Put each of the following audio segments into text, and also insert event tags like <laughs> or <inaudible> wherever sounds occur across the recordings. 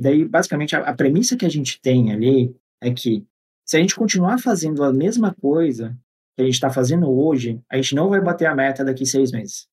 E daí, basicamente, a, a premissa que a gente tem ali é que se a gente continuar fazendo a mesma coisa que a gente está fazendo hoje, a gente não vai bater a meta daqui seis meses.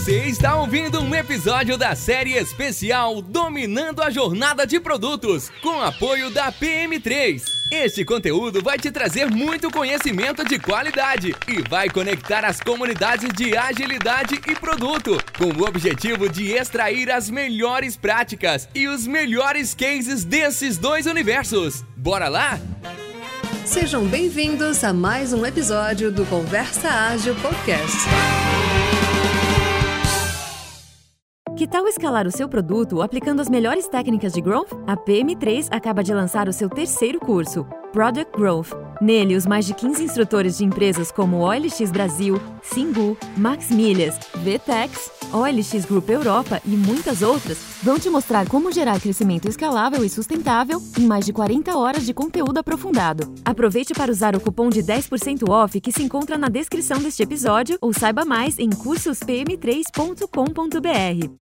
Você está ouvindo um episódio da série especial Dominando a Jornada de Produtos, com apoio da PM3. Este conteúdo vai te trazer muito conhecimento de qualidade e vai conectar as comunidades de agilidade e produto, com o objetivo de extrair as melhores práticas e os melhores cases desses dois universos. Bora lá? Sejam bem-vindos a mais um episódio do Conversa Ágil Podcast. Que tal escalar o seu produto aplicando as melhores técnicas de growth? A PM3 acaba de lançar o seu terceiro curso, Product Growth. Nele, os mais de 15 instrutores de empresas como OLX Brasil, Singu, Max Milhas, VTEX, OLX Group Europa e muitas outras vão te mostrar como gerar crescimento escalável e sustentável em mais de 40 horas de conteúdo aprofundado. Aproveite para usar o cupom de 10% off que se encontra na descrição deste episódio ou saiba mais em cursospm3.com.br.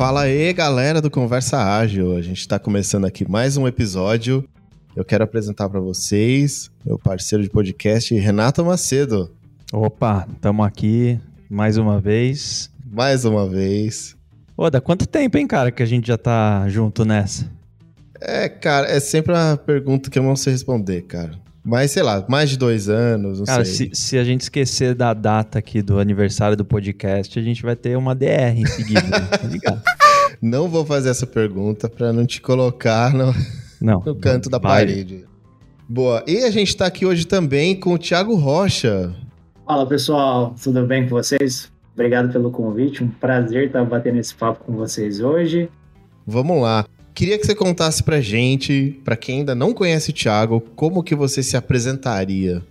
Fala aí, galera do Conversa Ágil. A gente está começando aqui mais um episódio. Eu quero apresentar para vocês meu parceiro de podcast, Renato Macedo. Opa, estamos aqui mais uma vez. Mais uma vez. Ô, dá quanto tempo, hein, cara, que a gente já tá junto nessa? É, cara, é sempre uma pergunta que eu não sei responder, cara. Mas, sei lá, mais de dois anos, não Cara, sei. se, se a gente esquecer da data aqui do aniversário do podcast, a gente vai ter uma DR em seguida, tá ligado? <laughs> Não vou fazer essa pergunta pra não te colocar no, Não. no canto da vai. parede. Boa. E a gente tá aqui hoje também com o Thiago Rocha. Fala pessoal, tudo bem com vocês? Obrigado pelo convite, um prazer estar batendo esse papo com vocês hoje. Vamos lá. Queria que você contasse pra gente, pra quem ainda não conhece o Thiago, como que você se apresentaria.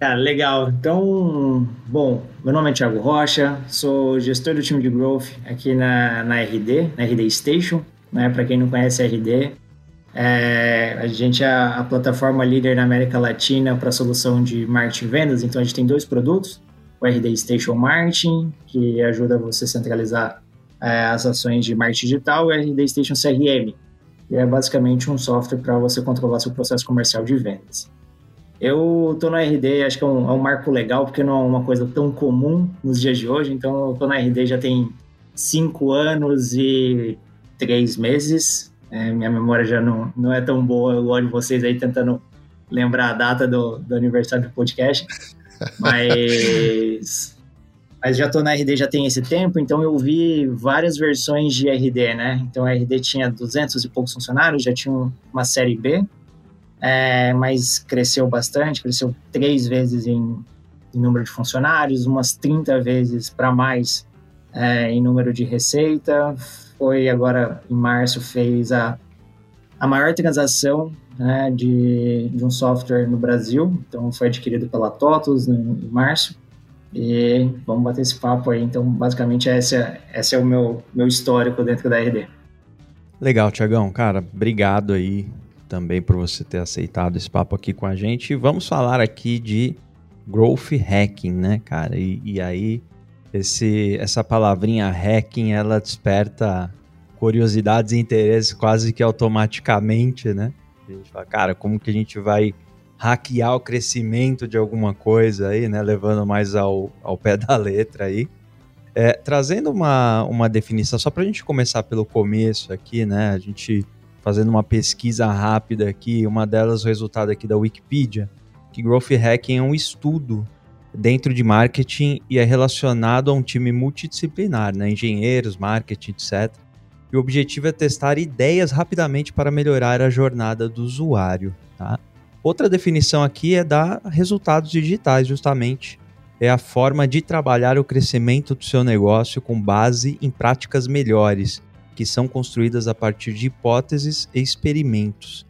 Cara, legal. Então, bom, meu nome é Thiago Rocha, sou gestor do time de Growth aqui na, na RD, na RD Station, né? Para quem não conhece a RD, é, a gente é a, a plataforma líder na América Latina para solução de marketing e vendas, então a gente tem dois produtos, o RD Station Marketing, que ajuda você a centralizar é, as ações de marketing digital, e o RD Station CRM, que é basicamente um software para você controlar seu processo comercial de vendas. Eu tô na RD, acho que é um, é um, marco legal, porque não é uma coisa tão comum nos dias de hoje. Então, eu tô na RD já tem cinco anos e três meses. É, minha memória já não, não é tão boa. Eu olho vocês aí tentando lembrar a data do, do aniversário do podcast. <laughs> Mas, mas já tô na RD já tem esse tempo, então eu vi várias versões de RD, né? Então, a RD tinha 200 e poucos funcionários, já tinha uma série B, é, mas cresceu bastante, cresceu três vezes em, em número de funcionários, umas 30 vezes para mais é, em número de receita. Foi agora, em março, fez a, a maior transação né, de, de um software no Brasil, então foi adquirido pela TOTUS né, em março. E vamos bater esse papo aí. Então, basicamente, esse é, esse é o meu, meu histórico dentro da RD. Legal, Tiagão. Cara, obrigado aí também por você ter aceitado esse papo aqui com a gente. Vamos falar aqui de growth hacking, né, cara? E, e, aí, esse, essa palavrinha hacking, ela desperta curiosidades e interesses quase que automaticamente, né? A gente fala, cara, como que a gente vai hackear o crescimento de alguma coisa aí, né? Levando mais ao, ao pé da letra aí. É, trazendo uma, uma definição, só para a gente começar pelo começo aqui, né? A gente fazendo uma pesquisa rápida aqui, uma delas o resultado aqui da Wikipedia, que Growth Hacking é um estudo dentro de marketing e é relacionado a um time multidisciplinar, né? engenheiros, marketing, etc. E o objetivo é testar ideias rapidamente para melhorar a jornada do usuário. Tá? Outra definição aqui é dar resultados digitais, justamente. É a forma de trabalhar o crescimento do seu negócio com base em práticas melhores, que são construídas a partir de hipóteses e experimentos.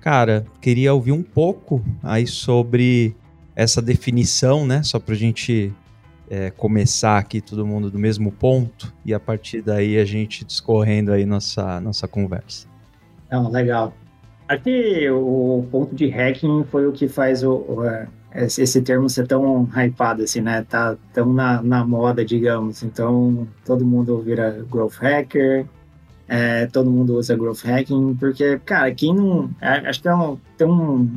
Cara, queria ouvir um pouco aí sobre essa definição, né? Só para a gente é, começar aqui todo mundo do mesmo ponto e a partir daí a gente discorrendo aí nossa, nossa conversa. Não, legal. Aqui o ponto de hacking foi o que faz o, o, esse, esse termo ser tão hypado assim, né? Tá tão na, na moda, digamos. Então, todo mundo vira growth hacker, é, todo mundo usa growth hacking, porque, cara, quem não. É, acho que é um, tem um.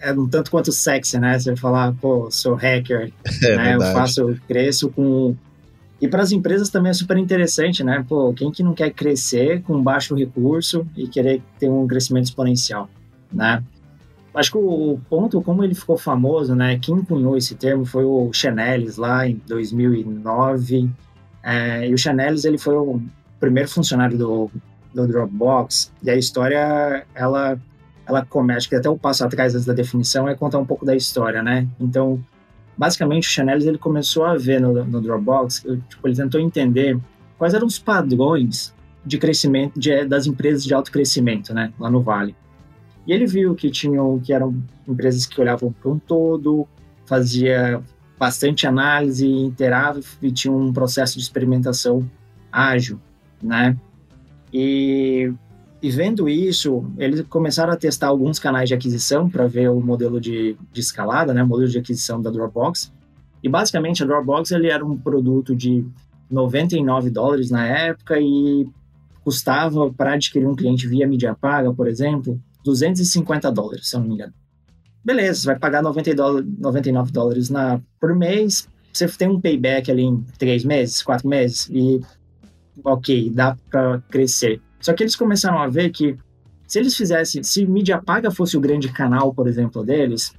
É um tanto quanto sexy, né? Você falar, pô, sou hacker, <laughs> é né? Eu faço, eu cresço com. E para as empresas também é super interessante, né? Pô, quem que não quer crescer com baixo recurso e querer ter um crescimento exponencial, né? Acho que o ponto, como ele ficou famoso, né? Quem cunhou esse termo foi o Chanelis lá em 2009. É, e o Chanelis, ele foi o primeiro funcionário do, do Dropbox. E a história, ela, ela começa, que até o passo atrás da definição é contar um pouco da história, né? Então, basicamente, o Chanelis, ele começou a ver no, no Dropbox, tipo, ele tentou entender quais eram os padrões de crescimento de, das empresas de alto crescimento, né? Lá no Vale. E ele viu que tinham que eram empresas que olhavam para um todo, fazia bastante análise, interava e tinha um processo de experimentação ágil, né? E, e vendo isso, eles começaram a testar alguns canais de aquisição para ver o modelo de, de escalada, né? O modelo de aquisição da Dropbox. E basicamente a Dropbox ele era um produto de 99 dólares na época e custava para adquirir um cliente via mídia paga, por exemplo, 250 dólares, se eu não me engano. Beleza, você vai pagar 90 dólares, 99 dólares na, por mês, você tem um payback ali em 3 meses, 4 meses, e ok, dá para crescer. Só que eles começaram a ver que se eles fizessem, se mídia paga fosse o grande canal, por exemplo, deles,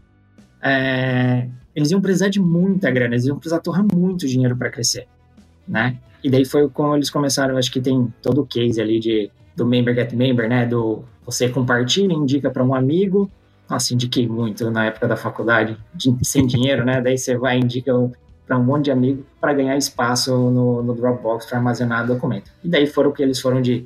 é, eles iam precisar de muita grana, eles iam precisar torrar muito dinheiro para crescer, né? E daí foi como eles começaram, acho que tem todo o case ali de do member get member, né? Do você compartilha, indica para um amigo. Nossa, indiquei muito na época da faculdade, de, sem dinheiro, né? Daí você vai indica para um monte de amigo para ganhar espaço no, no Dropbox para armazenar documento. E daí foram que eles foram de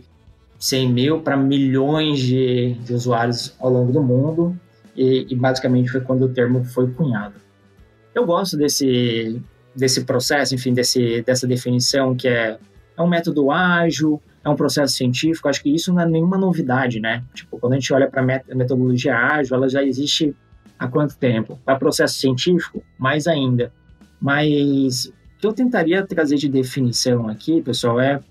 100 mil para milhões de, de, usuários ao longo do mundo. E, e basicamente foi quando o termo foi cunhado. Eu gosto desse, desse processo, enfim, desse, dessa definição que é, é um método ágil, é um processo científico, acho que isso não é nenhuma novidade, né? Tipo, quando a gente olha para a metodologia ágil, ela já existe há quanto tempo? Para processo científico, mais ainda. Mas o que eu tentaria trazer de definição aqui, pessoal, é,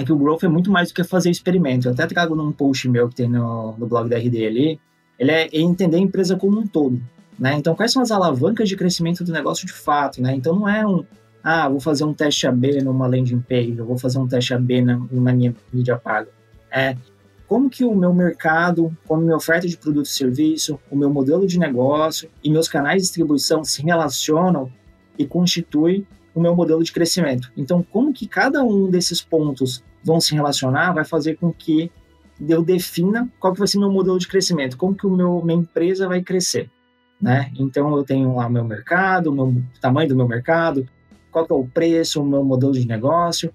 é que o growth é muito mais do que fazer experimento. Eu até trago num post meu que tem no, no blog da RD ali, ele é entender a empresa como um todo. Né? Então, quais são as alavancas de crescimento do negócio de fato? Né? Então, não é um, ah, vou fazer um teste AB numa landing page, eu vou fazer um teste AB na, na minha mídia paga. É, como que o meu mercado, como minha oferta de produto e serviço, o meu modelo de negócio e meus canais de distribuição se relacionam e constituem o meu modelo de crescimento. Então, como que cada um desses pontos vão se relacionar vai fazer com que eu defina qual que vai ser meu modelo de crescimento, como que o meu, minha empresa vai crescer, né? Então, eu tenho lá o meu mercado, o meu, tamanho do meu mercado, qual que é o preço, o meu modelo de negócio,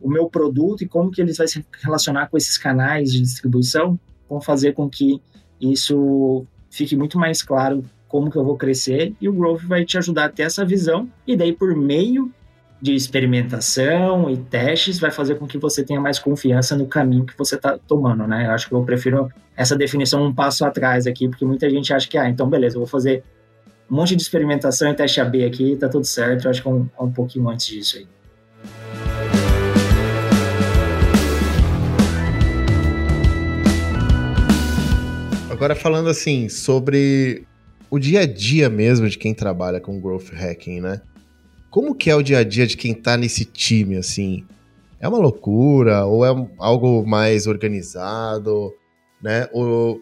o meu produto e como que ele vai se relacionar com esses canais de distribuição, vão fazer com que isso fique muito mais claro como que eu vou crescer e o Growth vai te ajudar a ter essa visão e daí por meio de experimentação e testes vai fazer com que você tenha mais confiança no caminho que você está tomando, né? Eu acho que eu prefiro essa definição um passo atrás aqui, porque muita gente acha que, ah, então beleza, eu vou fazer um monte de experimentação e teste AB aqui, tá tudo certo. Eu acho que é um, é um pouquinho antes disso aí. Agora falando assim sobre o dia a dia mesmo de quem trabalha com growth hacking, né? Como que é o dia a dia de quem tá nesse time assim? É uma loucura ou é algo mais organizado, né? Ou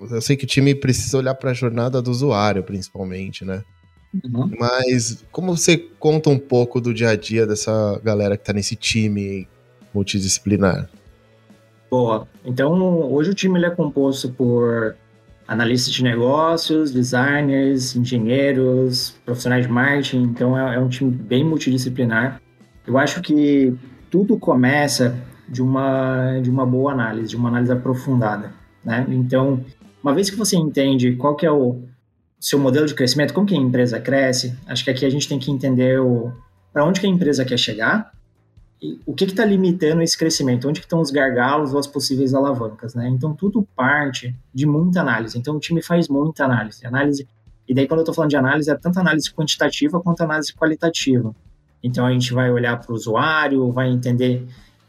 eu sei que o time precisa olhar para a jornada do usuário, principalmente, né? Uhum. Mas como você conta um pouco do dia a dia dessa galera que está nesse time multidisciplinar? Boa. Então, hoje o time é composto por analistas de negócios, designers, engenheiros, profissionais de marketing. Então, é, é um time bem multidisciplinar. Eu acho que tudo começa de uma, de uma boa análise, de uma análise aprofundada. Né? Então, uma vez que você entende qual que é o seu modelo de crescimento, como que a empresa cresce, acho que aqui a gente tem que entender para onde que a empresa quer chegar o que está limitando esse crescimento, onde estão os gargalos ou as possíveis alavancas, né? Então tudo parte de muita análise. Então o time faz muita análise, análise E daí, quando eu estou falando de análise, é tanto análise quantitativa quanto análise qualitativa. Então, a gente vai olhar para o usuário, vai entender,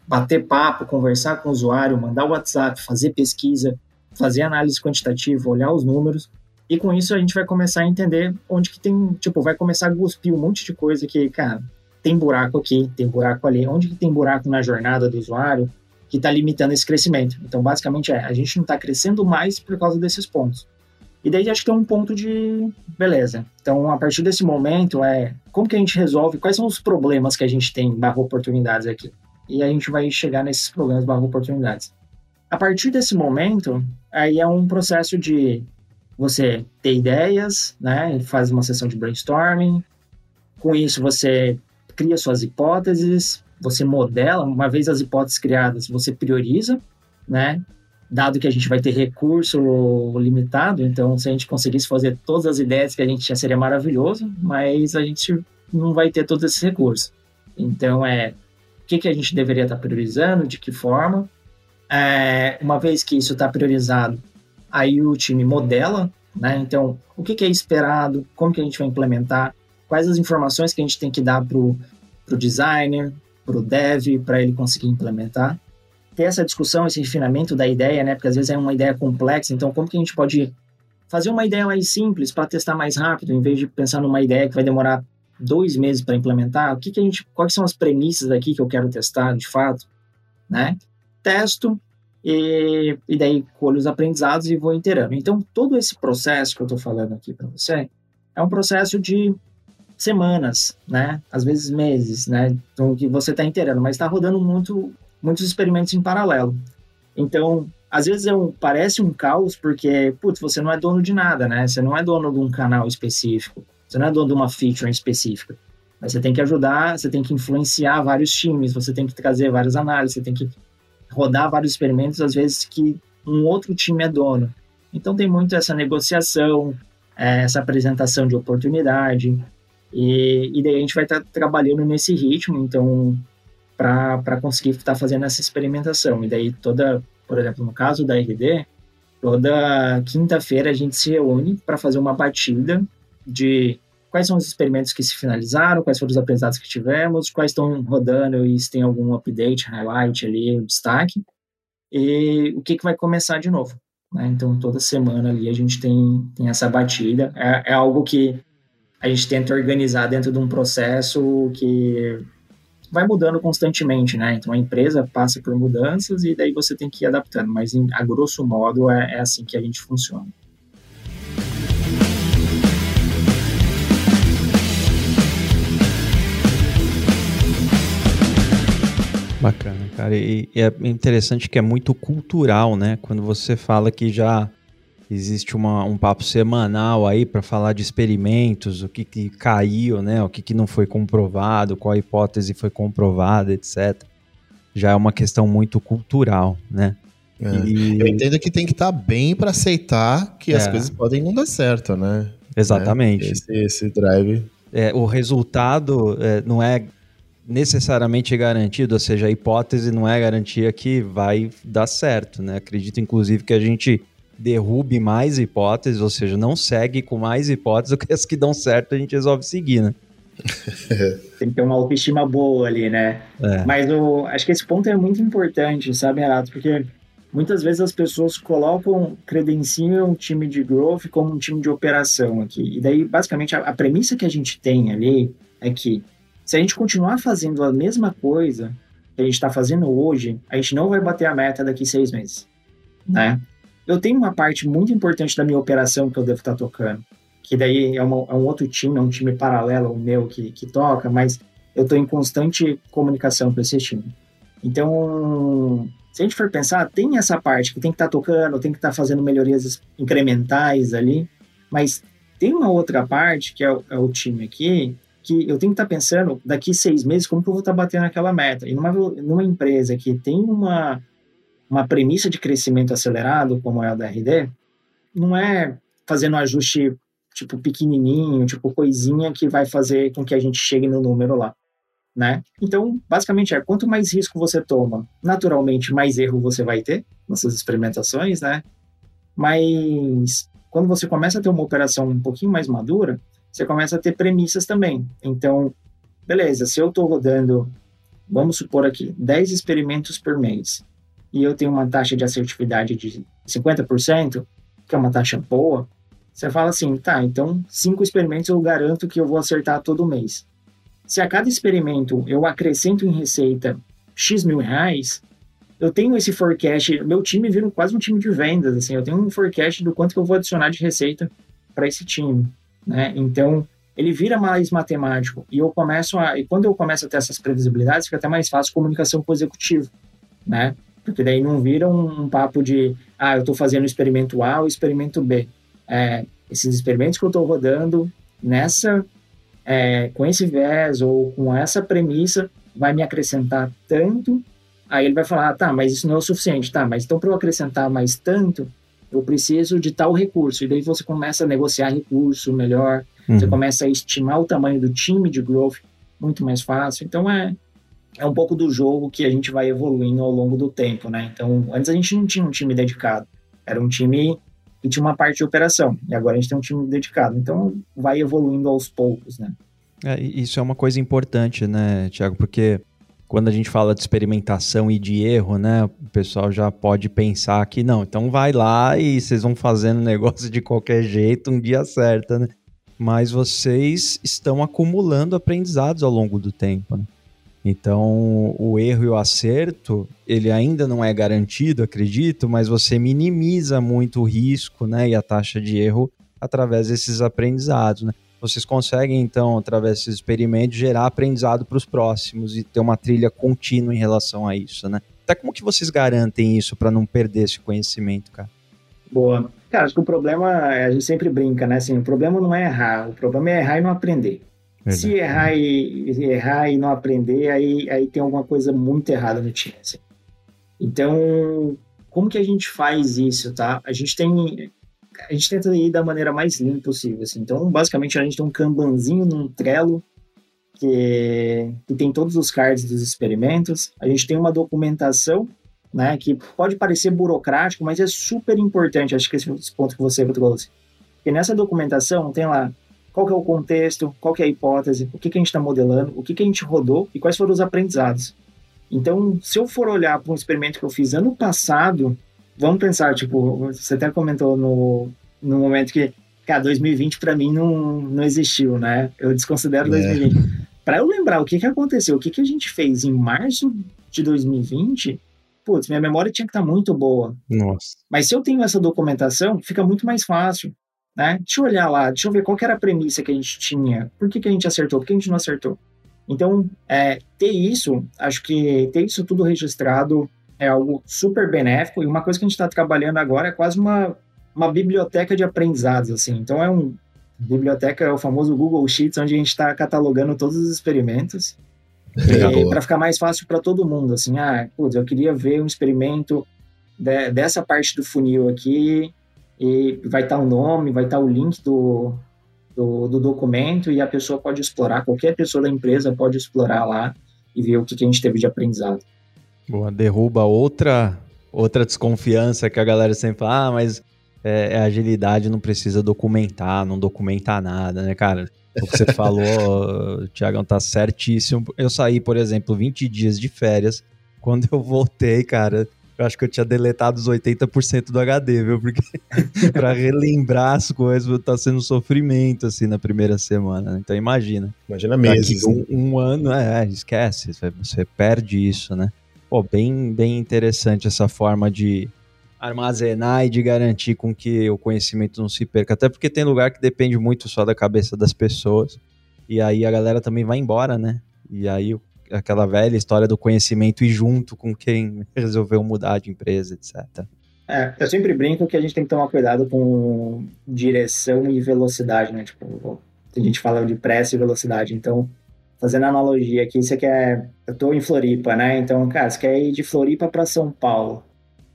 bater papo, conversar com o usuário, mandar WhatsApp, fazer pesquisa, fazer análise quantitativa, olhar os números. E com isso, a gente vai começar a entender onde que tem, tipo, vai começar a cuspir um monte de coisa que, cara, tem buraco aqui, tem buraco ali. Onde que tem buraco na jornada do usuário que está limitando esse crescimento? Então, basicamente, é, a gente não está crescendo mais por causa desses pontos. E daí acho que é um ponto de beleza. Então, a partir desse momento, é como que a gente resolve, quais são os problemas que a gente tem barra oportunidades aqui. E a gente vai chegar nesses problemas barra oportunidades. A partir desse momento, aí é um processo de você ter ideias, né? Faz uma sessão de brainstorming. Com isso, você cria suas hipóteses, você modela. Uma vez as hipóteses criadas, você prioriza, né? dado que a gente vai ter recurso limitado, então se a gente conseguisse fazer todas as ideias que a gente tinha seria maravilhoso, mas a gente não vai ter todos esses recursos. Então é o que, que a gente deveria estar priorizando, de que forma. É, uma vez que isso está priorizado, aí o time modela, né? Então o que, que é esperado, como que a gente vai implementar, quais as informações que a gente tem que dar para o designer, para o dev, para ele conseguir implementar ter essa discussão, esse refinamento da ideia, né? Porque às vezes é uma ideia complexa, então como que a gente pode fazer uma ideia mais simples para testar mais rápido, em vez de pensar numa ideia que vai demorar dois meses para implementar? O que, que a gente, quais são as premissas aqui que eu quero testar de fato, né? Testo e, e daí colho os aprendizados e vou inteirando. Então todo esse processo que eu estou falando aqui para você é um processo de semanas, né? Às vezes meses, né? Então que você está inteirando, mas está rodando muito muitos experimentos em paralelo. Então, às vezes é um, parece um caos porque, putz, você não é dono de nada, né? Você não é dono de um canal específico, você não é dono de uma feature específica. Mas você tem que ajudar, você tem que influenciar vários times, você tem que trazer várias análises, você tem que rodar vários experimentos, às vezes que um outro time é dono. Então tem muito essa negociação, é, essa apresentação de oportunidade, e, e daí a gente vai estar tá trabalhando nesse ritmo, então para conseguir estar tá fazendo essa experimentação. E daí toda, por exemplo, no caso da RD, toda quinta-feira a gente se reúne para fazer uma batida de quais são os experimentos que se finalizaram, quais foram os aprendizados que tivemos, quais estão rodando e se tem algum update, highlight ali, um destaque, e o que, que vai começar de novo. Né? Então, toda semana ali a gente tem, tem essa batida. É, é algo que a gente tenta organizar dentro de um processo que vai mudando constantemente, né? Então a empresa passa por mudanças e daí você tem que ir adaptando, mas em, a grosso modo é, é assim que a gente funciona. Bacana, cara. E, e, é interessante que é muito cultural, né? Quando você fala que já Existe uma, um papo semanal aí para falar de experimentos, o que, que caiu, né? O que, que não foi comprovado, qual hipótese foi comprovada, etc. Já é uma questão muito cultural, né? É. E... Eu entendo que tem que estar tá bem para aceitar que é. as coisas podem não dar certo, né? Exatamente. Né? Esse, esse, drive. É, o resultado é, não é necessariamente garantido, ou seja, a hipótese não é garantia que vai dar certo, né? Acredito, inclusive, que a gente derrube mais hipóteses, ou seja, não segue com mais hipóteses <laughs> do que as que dão certo a gente resolve seguir, né? <laughs> Tem que ter uma autoestima boa ali, né? É. Mas eu acho que esse ponto é muito importante, sabe, Renato? Porque muitas vezes as pessoas colocam, credenciam um time de growth como um time de operação aqui. E daí, basicamente, a, a premissa que a gente tem ali é que se a gente continuar fazendo a mesma coisa que a gente está fazendo hoje, a gente não vai bater a meta daqui seis meses, né? Eu tenho uma parte muito importante da minha operação que eu devo estar tocando, que daí é, uma, é um outro time, é um time paralelo ao meu que, que toca, mas eu estou em constante comunicação com esse time. Então, se a gente for pensar, tem essa parte que tem que estar tá tocando, tem que estar tá fazendo melhorias incrementais ali, mas tem uma outra parte, que é o, é o time aqui, que eu tenho que estar tá pensando daqui seis meses como que eu vou estar tá batendo aquela meta. E numa, numa empresa que tem uma, uma premissa de crescimento acelerado, como é a da RD, não é fazendo um ajuste tipo pequenininho, tipo coisinha que vai fazer com que a gente chegue no número lá, né? Então, basicamente é quanto mais risco você toma, naturalmente mais erro você vai ter nessas experimentações, né? Mas quando você começa a ter uma operação um pouquinho mais madura, você começa a ter premissas também. Então, beleza, se eu estou rodando, vamos supor aqui, 10 experimentos por mês, e eu tenho uma taxa de assertividade de 50%, que é uma taxa boa, você fala assim, tá, então cinco experimentos eu garanto que eu vou acertar todo mês. Se a cada experimento eu acrescento em receita X mil reais, eu tenho esse forecast, meu time vira quase um time de vendas, assim, eu tenho um forecast do quanto que eu vou adicionar de receita para esse time, né? Então, ele vira mais matemático e eu começo a, e quando eu começo a ter essas previsibilidades, fica até mais fácil comunicação com o executivo, né? Porque daí não vira um, um papo de, ah, eu estou fazendo experimento A ou experimento B. É, esses experimentos que eu estou rodando nessa, é, com esse viés ou com essa premissa, vai me acrescentar tanto Aí ele vai falar, ah, tá, mas isso não é o suficiente, tá, mas então para eu acrescentar mais tanto, eu preciso de tal recurso. E daí você começa a negociar recurso melhor, uhum. você começa a estimar o tamanho do time de growth muito mais fácil. Então é, é um pouco do jogo que a gente vai evoluindo ao longo do tempo, né? Então, antes a gente não tinha um time dedicado, era um time que tinha uma parte de operação, e agora a gente tem um time dedicado. Então, vai evoluindo aos poucos, né? É, isso é uma coisa importante, né, Tiago? Porque quando a gente fala de experimentação e de erro, né, o pessoal já pode pensar que não, então vai lá e vocês vão fazendo <laughs> negócio de qualquer jeito, um dia acerta, né? Mas vocês estão acumulando aprendizados ao longo do tempo, né? Então, o erro e o acerto, ele ainda não é garantido, acredito, mas você minimiza muito o risco, né, e a taxa de erro através desses aprendizados, né? vocês conseguem, então, através desses experimentos, gerar aprendizado para os próximos e ter uma trilha contínua em relação a isso, né? Até como que vocês garantem isso para não perder esse conhecimento, cara? Boa. Cara, acho que o problema, a gente sempre brinca, né? Assim, o problema não é errar, o problema é errar e não aprender. Verdade. Se errar e, errar e não aprender, aí, aí tem alguma coisa muito errada no time. Assim. Então, como que a gente faz isso, tá? A gente tem a gente tenta ir da maneira mais limpa possível. Assim. Então, basicamente, a gente tem um Kanbanzinho num Trello que, que tem todos os cards dos experimentos. A gente tem uma documentação né, que pode parecer burocrático, mas é super importante. Acho que esse, esse ponto que você trouxe. Porque nessa documentação tem lá qual que é o contexto, qual que é a hipótese, o que, que a gente está modelando, o que, que a gente rodou e quais foram os aprendizados. Então, se eu for olhar para um experimento que eu fiz ano passado, vamos pensar, tipo, você até comentou no, no momento que, cara, 2020 para mim não, não existiu, né? Eu desconsidero é. 2020. Para eu lembrar o que, que aconteceu, o que, que a gente fez em março de 2020, putz, minha memória tinha que estar tá muito boa. Nossa. Mas se eu tenho essa documentação, fica muito mais fácil. Né? Deixa eu olhar lá, deixa eu ver qual era a premissa que a gente tinha, por que, que a gente acertou, por que a gente não acertou. Então, é, ter isso, acho que ter isso tudo registrado é algo super benéfico e uma coisa que a gente está trabalhando agora é quase uma, uma biblioteca de aprendizados, assim. Então é um biblioteca é o famoso Google Sheets onde a gente está catalogando todos os experimentos <laughs> para ficar mais fácil para todo mundo, assim. Ah, putz, eu queria ver um experimento de, dessa parte do funil aqui e vai estar tá o nome, vai estar tá o link do, do, do, documento e a pessoa pode explorar, qualquer pessoa da empresa pode explorar lá e ver o que, que a gente teve de aprendizado. Boa, derruba outra outra desconfiança que a galera sempre fala, ah, mas é, é agilidade, não precisa documentar, não documenta nada, né, cara? O que você <laughs> falou, o Thiagão tá certíssimo. Eu saí, por exemplo, 20 dias de férias. Quando eu voltei, cara, eu acho que eu tinha deletado os 80% do HD, viu? Porque <laughs> para relembrar as coisas tá sendo um sofrimento, assim, na primeira semana. Né? Então imagina. Imagina meses. Um, um, ano, é, esquece, você perde isso, né? Pô, bem, bem interessante essa forma de armazenar e de garantir com que o conhecimento não se perca. Até porque tem lugar que depende muito só da cabeça das pessoas. E aí a galera também vai embora, né? E aí aquela velha história do conhecimento e junto com quem <laughs> resolveu mudar de empresa, etc. É, eu sempre brinco que a gente tem que tomar cuidado com direção e velocidade, né? Tipo, a gente fala de pressa e velocidade, então fazendo analogia aqui, você quer. Eu tô em Floripa, né? Então, cara, você quer ir de Floripa para São Paulo.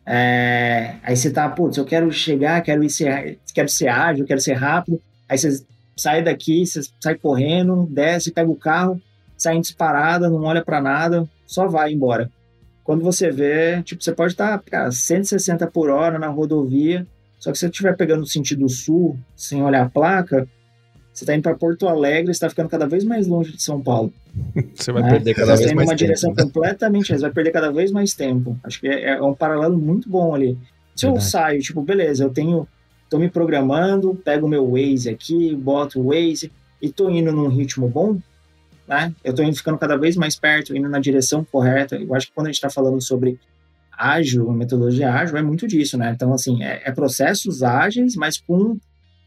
É, aí você tá, putz, eu quero chegar, quero ir ser, quero ser ágil, quero ser rápido. Aí você sai daqui, você sai correndo, desce, pega o carro, sai disparada, não olha para nada, só vai embora. Quando você vê, tipo, você pode estar, cara, 160 por hora na rodovia, Só que se você estiver pegando o sentido sul, sem olhar a placa, você está indo para Porto Alegre, está ficando cada vez mais longe de São Paulo. <laughs> Você vai né? perder cada você vez mais uma tempo. direção né? completamente, você vai perder cada vez mais tempo. Acho que é, é um paralelo muito bom ali. Se Verdade. eu saio, tipo, beleza, eu tenho, tô me programando, pego o meu Waze aqui, boto o Waze e tô indo num ritmo bom, né? Eu indo ficando cada vez mais perto, indo na direção correta. Eu acho que quando a gente está falando sobre ágil, metodologia ágil, é muito disso, né? Então, assim, é, é processos ágeis, mas com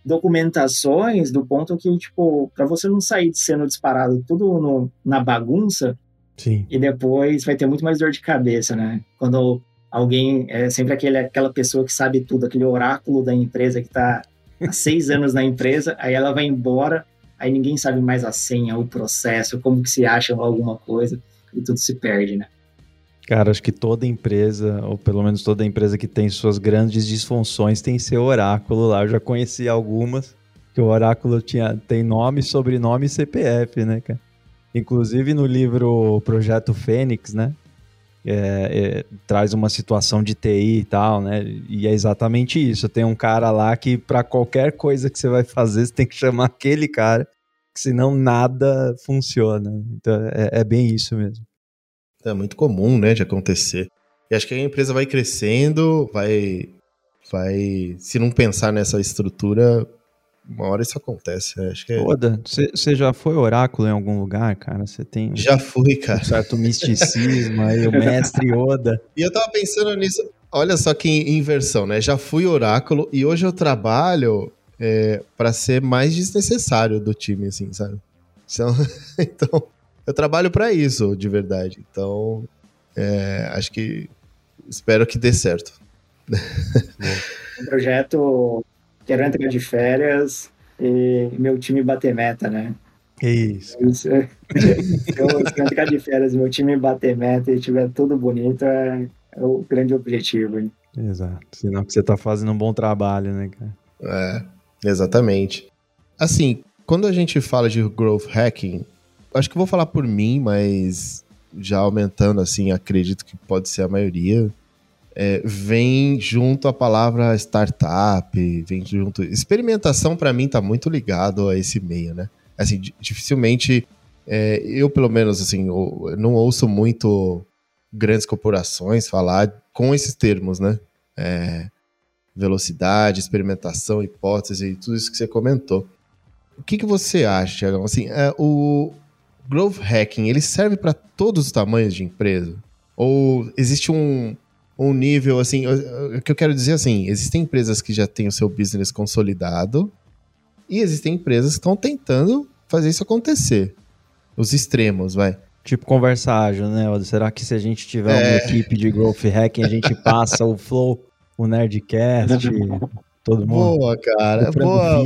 documentações do ponto que, tipo, para você não sair sendo disparado tudo no, na bagunça, Sim. e depois vai ter muito mais dor de cabeça, né? Quando alguém, é sempre aquele, aquela pessoa que sabe tudo, aquele oráculo da empresa que está há seis anos na empresa, aí ela vai embora, aí ninguém sabe mais a senha, o processo, como que se acha alguma coisa, e tudo se perde, né? Cara, acho que toda empresa, ou pelo menos toda empresa que tem suas grandes disfunções, tem seu oráculo lá. Eu já conheci algumas, que o oráculo tinha, tem nome, sobrenome e CPF, né, cara? Inclusive no livro Projeto Fênix, né? É, é, traz uma situação de TI e tal, né? E é exatamente isso. Tem um cara lá que, para qualquer coisa que você vai fazer, você tem que chamar aquele cara, que senão nada funciona. Então é, é bem isso mesmo. É muito comum, né, de acontecer. E acho que a empresa vai crescendo, vai. vai se não pensar nessa estrutura, uma hora isso acontece. Acho que é... Oda, você já foi oráculo em algum lugar, cara? Você tem. Já fui, cara. Um certo misticismo aí, o <laughs> mestre Oda. E eu tava pensando nisso. Olha só que inversão, né? Já fui oráculo e hoje eu trabalho é, para ser mais desnecessário do time, assim, sabe? Então, <laughs> então eu trabalho para isso, de verdade. Então, é, acho que espero que dê certo. um projeto quero entrar de férias e meu time bater meta, né? Isso. <laughs> isso. eu, se eu entrar de férias meu time bater meta e tiver tudo bonito, é, é o grande objetivo. Hein? Exato. Senão que você tá fazendo um bom trabalho, né, cara? É, exatamente. Assim, quando a gente fala de growth hacking, acho que vou falar por mim, mas já aumentando assim, acredito que pode ser a maioria. É, vem junto a palavra startup, vem junto. Experimentação, para mim, tá muito ligado a esse meio, né? Assim, dificilmente. É, eu, pelo menos, assim, eu não ouço muito grandes corporações falar com esses termos, né? É, velocidade, experimentação, hipótese tudo isso que você comentou. O que, que você acha, Thiago? Assim, é, o, growth hacking, ele serve para todos os tamanhos de empresa? Ou existe um, um nível, assim, o que eu quero dizer assim, existem empresas que já têm o seu business consolidado e existem empresas que estão tentando fazer isso acontecer. Os extremos, vai. Tipo conversa ágil, né? Será que se a gente tiver é... uma equipe de growth hacking, a gente passa o flow, o Nerdcast, todo mundo? Boa, cara. Boa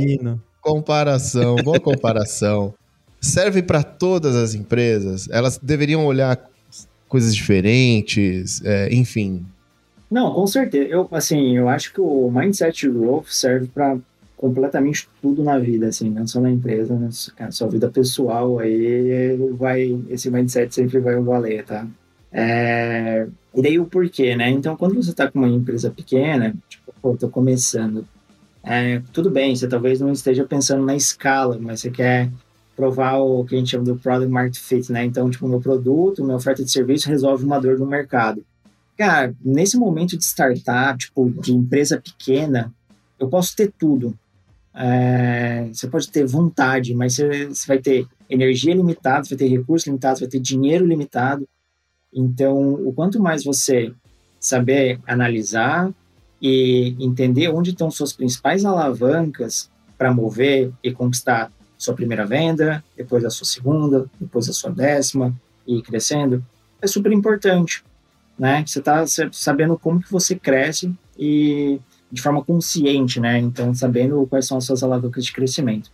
comparação, boa comparação serve para todas as empresas? Elas deveriam olhar coisas diferentes, é, enfim. Não, com certeza. Eu, assim, eu acho que o mindset growth serve para completamente tudo na vida, assim, não só na empresa, né? sua vida pessoal aí vai, esse mindset sempre vai valer, tá? É, e daí o porquê, né? Então, quando você está com uma empresa pequena, tipo, pô, tô começando, é, tudo bem, você talvez não esteja pensando na escala, mas você quer provar o que a gente chama do product market fit, né? Então, tipo, meu produto, minha oferta de serviço resolve uma dor no mercado. Cara, nesse momento de startup, tipo, de empresa pequena, eu posso ter tudo. É, você pode ter vontade, mas você, você vai ter energia limitada, vai ter recursos limitados, vai ter dinheiro limitado. Então, o quanto mais você saber analisar e entender onde estão suas principais alavancas para mover e conquistar sua primeira venda, depois a sua segunda, depois a sua décima e crescendo, é super importante, né? Você está sabendo como que você cresce e de forma consciente, né? Então, sabendo quais são as suas alavancas de crescimento.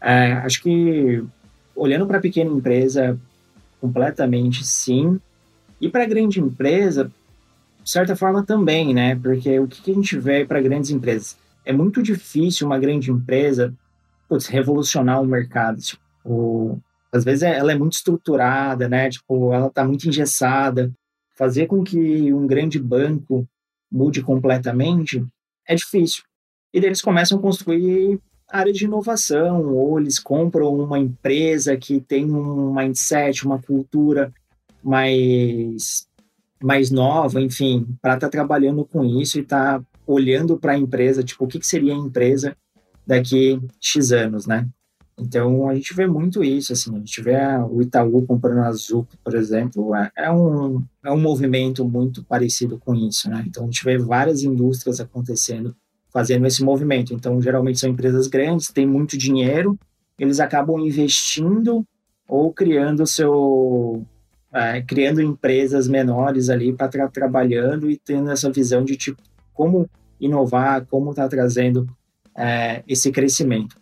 É, acho que olhando para pequena empresa, completamente sim. E para grande empresa, de certa forma também, né? Porque o que, que a gente vê para grandes empresas? É muito difícil uma grande empresa putz, revolucionar o mercado. Tipo, às vezes ela é muito estruturada, né? Tipo, ela está muito engessada. Fazer com que um grande banco mude completamente é difícil. e daí eles começam a construir área de inovação, ou eles compram uma empresa que tem um mindset, uma cultura mais, mais nova, enfim, para estar tá trabalhando com isso e estar tá olhando para a empresa, tipo, o que, que seria a empresa daqui X anos, né? Então, a gente vê muito isso, assim, a gente vê o Itaú comprando a Azul, por exemplo, é, é, um, é um movimento muito parecido com isso, né? Então, a gente vê várias indústrias acontecendo, fazendo esse movimento. Então, geralmente são empresas grandes, têm muito dinheiro, eles acabam investindo ou criando seu... É, criando empresas menores ali para estar tra trabalhando e tendo essa visão de, tipo, como inovar, como estar tá trazendo é, esse crescimento.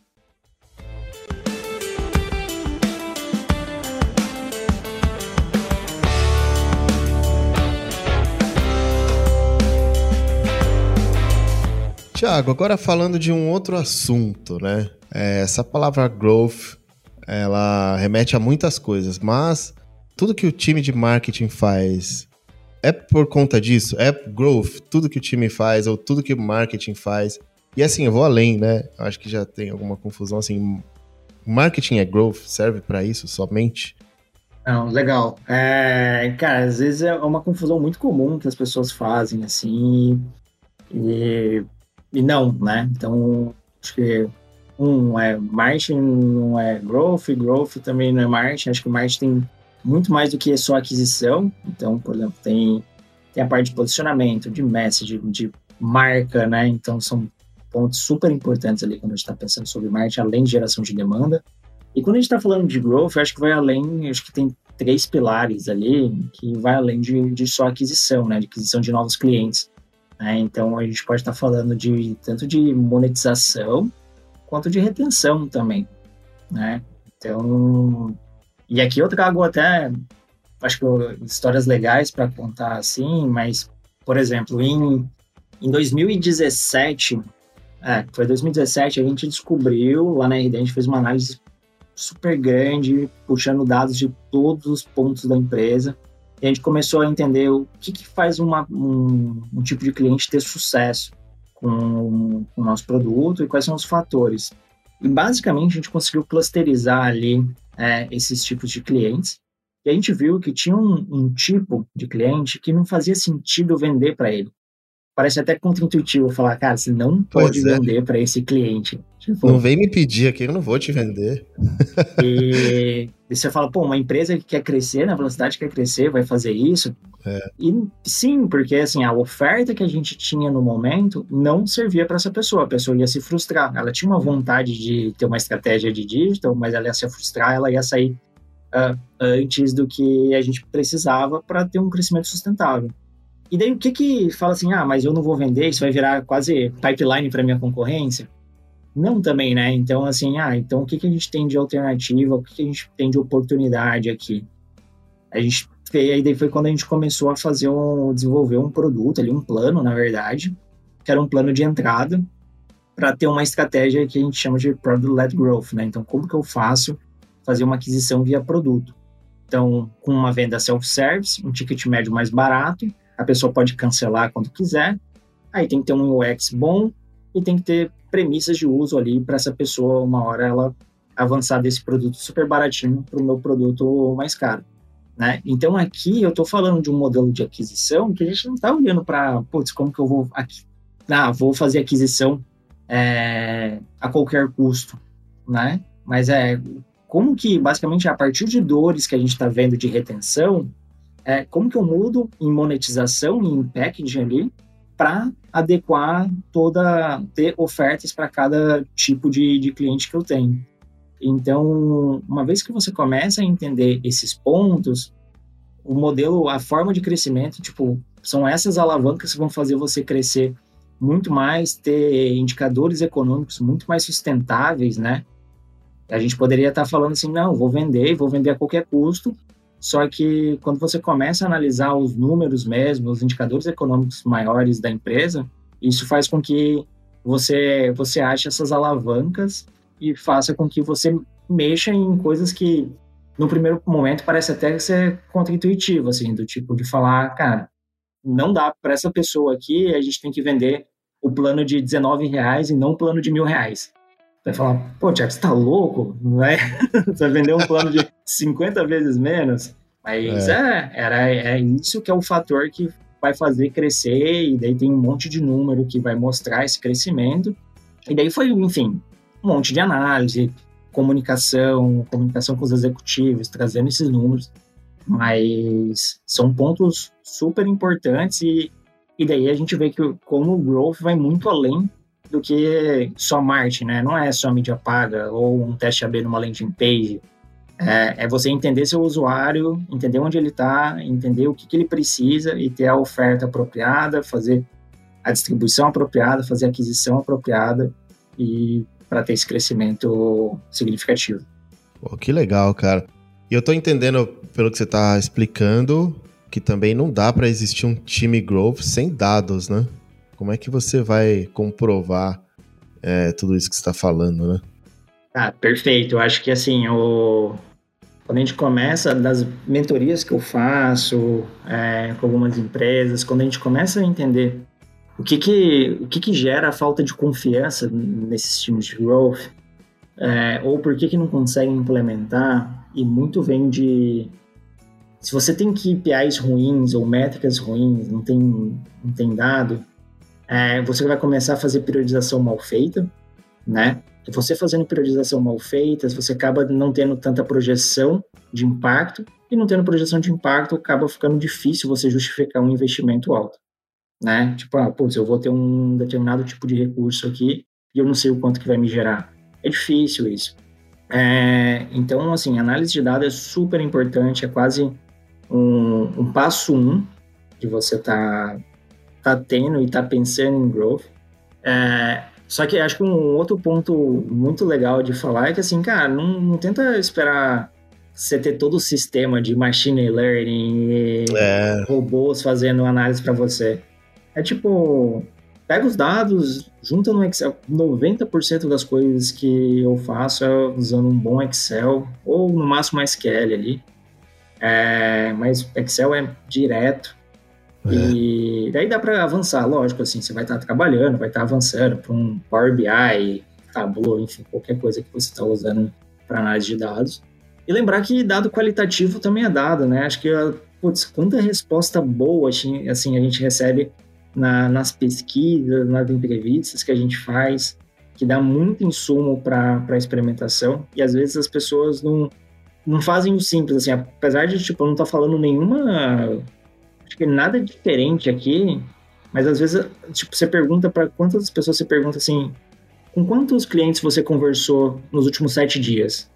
Tiago, agora falando de um outro assunto, né? É, essa palavra growth, ela remete a muitas coisas, mas tudo que o time de marketing faz é por conta disso? É growth, tudo que o time faz ou tudo que o marketing faz? E assim, eu vou além, né? Acho que já tem alguma confusão assim. Marketing é growth? Serve para isso somente? Não, legal. É, cara, às vezes é uma confusão muito comum que as pessoas fazem, assim, e e não, né? Então, acho que um é marketing, não é growth, growth também não é marketing. Acho que marketing tem muito mais do que só aquisição. Então, por exemplo, tem, tem a parte de posicionamento, de message, de marca, né? Então, são pontos super importantes ali quando a gente está pensando sobre marketing, além de geração de demanda. E quando a gente está falando de growth, acho que vai além, acho que tem três pilares ali que vai além de, de só aquisição, né? De aquisição de novos clientes. Né? Então a gente pode estar falando de tanto de monetização quanto de retenção também, né? Então, e aqui eu trago até, acho que histórias legais para contar assim, mas, por exemplo, em, em 2017, é, foi 2017, a gente descobriu, lá na RD, a gente fez uma análise super grande, puxando dados de todos os pontos da empresa, e a gente começou a entender o que, que faz uma, um, um, tipo de cliente ter sucesso com, com o nosso produto e quais são os fatores. E basicamente a gente conseguiu clusterizar ali é, esses tipos de clientes. E a gente viu que tinha um, um tipo de cliente que não fazia sentido vender para ele parece até contra-intuitivo falar, cara, você não pode é. vender para esse cliente. Tipo, não vem me pedir aqui, eu não vou te vender. <laughs> E, e, você fala, pô, uma empresa que quer crescer, na velocidade que quer crescer, vai fazer isso. É. E sim, porque assim, a oferta que a gente tinha no momento não servia para essa pessoa, a pessoa ia se frustrar. Ela tinha uma vontade de ter uma estratégia de digital, mas ela ia se frustrar, ela ia sair uh, antes do que a gente precisava para ter um crescimento sustentável. E daí o que que fala assim, ah, mas eu não vou vender, isso vai virar quase pipeline para minha concorrência? Não também, né? Então, assim, ah, então o que que a gente tem de alternativa, o que que a gente tem de oportunidade aqui? A gente aí daí foi quando a gente começou a fazer um, desenvolver um produto ali, um plano, na verdade, que era um plano de entrada para ter uma estratégia que a gente chama de product-led growth, né? Então, como que eu faço fazer uma aquisição via produto? Então, com uma venda self-service, um ticket médio mais barato, a pessoa pode cancelar quando quiser. Aí tem que ter um UX bom e tem que ter premissas de uso ali para essa pessoa, uma hora, ela avançar desse produto super baratinho para o meu produto mais caro. Né? Então aqui eu estou falando de um modelo de aquisição que a gente não está olhando para, putz, como que eu vou aqui, ah, vou fazer aquisição é, a qualquer custo, né? Mas é como que basicamente a partir de dores que a gente está vendo de retenção, é, como que eu mudo em monetização, em packaging ali, para adequar toda, ter ofertas para cada tipo de, de cliente que eu tenho. Então, uma vez que você começa a entender esses pontos, o modelo, a forma de crescimento, tipo, são essas alavancas que vão fazer você crescer muito mais, ter indicadores econômicos muito mais sustentáveis, né? A gente poderia estar falando assim, não, vou vender, vou vender a qualquer custo, só que quando você começa a analisar os números mesmo, os indicadores econômicos maiores da empresa, isso faz com que você você ache essas alavancas e faça com que você mexa em coisas que no primeiro momento parece até ser contra-intuitivo, assim, do tipo de falar, cara, não dá para essa pessoa aqui, a gente tem que vender o plano de 19 reais e não o plano de mil reais. Vai falar, pô, Tiago, você tá louco? Não é? <laughs> você vai vender um plano de 50 vezes menos? Mas é. é, era, é isso que é o fator que vai fazer crescer, e daí tem um monte de número que vai mostrar esse crescimento. E daí foi, enfim, um monte de análise, comunicação, comunicação com os executivos, trazendo esses números. Mas são pontos super importantes e, e daí a gente vê que como o growth vai muito além do que só marketing, né? Não é só mídia paga ou um teste AB numa landing page. É, é você entender seu usuário, entender onde ele está, entender o que, que ele precisa e ter a oferta apropriada, fazer a distribuição apropriada, fazer a aquisição apropriada e para ter esse crescimento significativo. Pô, que legal, cara. E eu tô entendendo, pelo que você tá explicando, que também não dá para existir um time growth sem dados, né? Como é que você vai comprovar é, tudo isso que você está falando, né? Ah, perfeito. Eu acho que assim, o... quando a gente começa das mentorias que eu faço é, com algumas empresas, quando a gente começa a entender o que que, o que, que gera a falta de confiança nesses times de growth, é, ou por que, que não conseguem implementar, e muito vem de. Se você tem KPIs ruins ou métricas ruins, não tem, não tem dado, é, você vai começar a fazer priorização mal feita, né? Você fazendo priorização mal feita, você acaba não tendo tanta projeção de impacto, e não tendo projeção de impacto, acaba ficando difícil você justificar um investimento alto, né? Tipo, ah, putz, eu vou ter um determinado tipo de recurso aqui e eu não sei o quanto que vai me gerar. É difícil isso. É, então, assim, análise de dados é super importante, é quase um, um passo um que você está tá tendo e tá pensando em growth. É, só que acho que um outro ponto muito legal de falar é que, assim, cara, não, não tenta esperar você ter todo o sistema de machine learning e é. robôs fazendo análise para você. É tipo, pega os dados, junta no Excel. 90% das coisas que eu faço é usando um bom Excel ou no máximo SQL ali. É, mas Excel é direto. É. E daí dá para avançar, lógico, assim, você vai estar tá trabalhando, vai estar tá avançando para um Power BI, Tableau, enfim, qualquer coisa que você está usando para análise de dados. E lembrar que dado qualitativo também é dado, né? Acho que, putz, quanta resposta boa, assim, assim a gente recebe na, nas pesquisas, nas entrevistas que a gente faz, que dá muito insumo para experimentação, e às vezes as pessoas não, não fazem o simples, assim, apesar de, tipo, não estar tá falando nenhuma acho que nada diferente aqui, mas às vezes, tipo, você pergunta para quantas pessoas você pergunta assim, com quantos clientes você conversou nos últimos sete dias?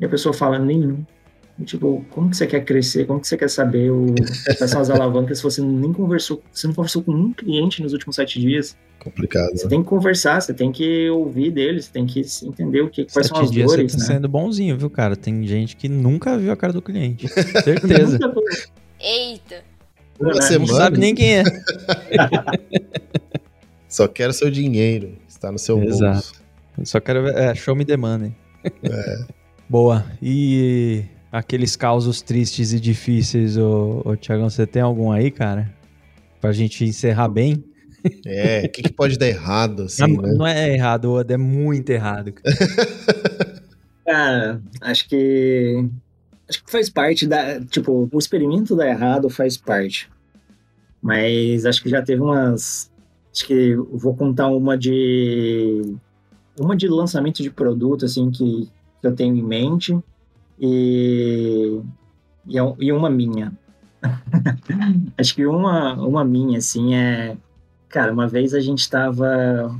E a pessoa fala, nenhum. E, tipo, como que você quer crescer? Como que você quer saber o, quais são as alavancas se você nem conversou, você não conversou com um cliente nos últimos sete dias? Complicado. Você né? tem que conversar, você tem que ouvir deles, você tem que entender o que, quais são as dias dores, você tá né? sendo bonzinho, viu, cara? Tem gente que nunca viu a cara do cliente. <laughs> Certeza. Eita. Uma né? semana. Não sabe nem quem é. <laughs> Só quero seu dinheiro. Está no seu Exato. bolso. Só quero ver. É, show me the money. É. <laughs> Boa. E aqueles causos tristes e difíceis, ô, ô Tiagão, você tem algum aí, cara? Pra gente encerrar bem? É, o que, que, pode dar errado, assim, não, né? não é errado, é muito errado. Cara. <laughs> cara, acho que acho que faz parte da. Tipo, o experimento dar errado faz parte. Mas acho que já teve umas. Acho que vou contar uma de. Uma de lançamento de produto, assim, que, que eu tenho em mente. E. E, é e uma minha. <laughs> acho que uma, uma minha, assim, é. Cara, uma vez a gente estava.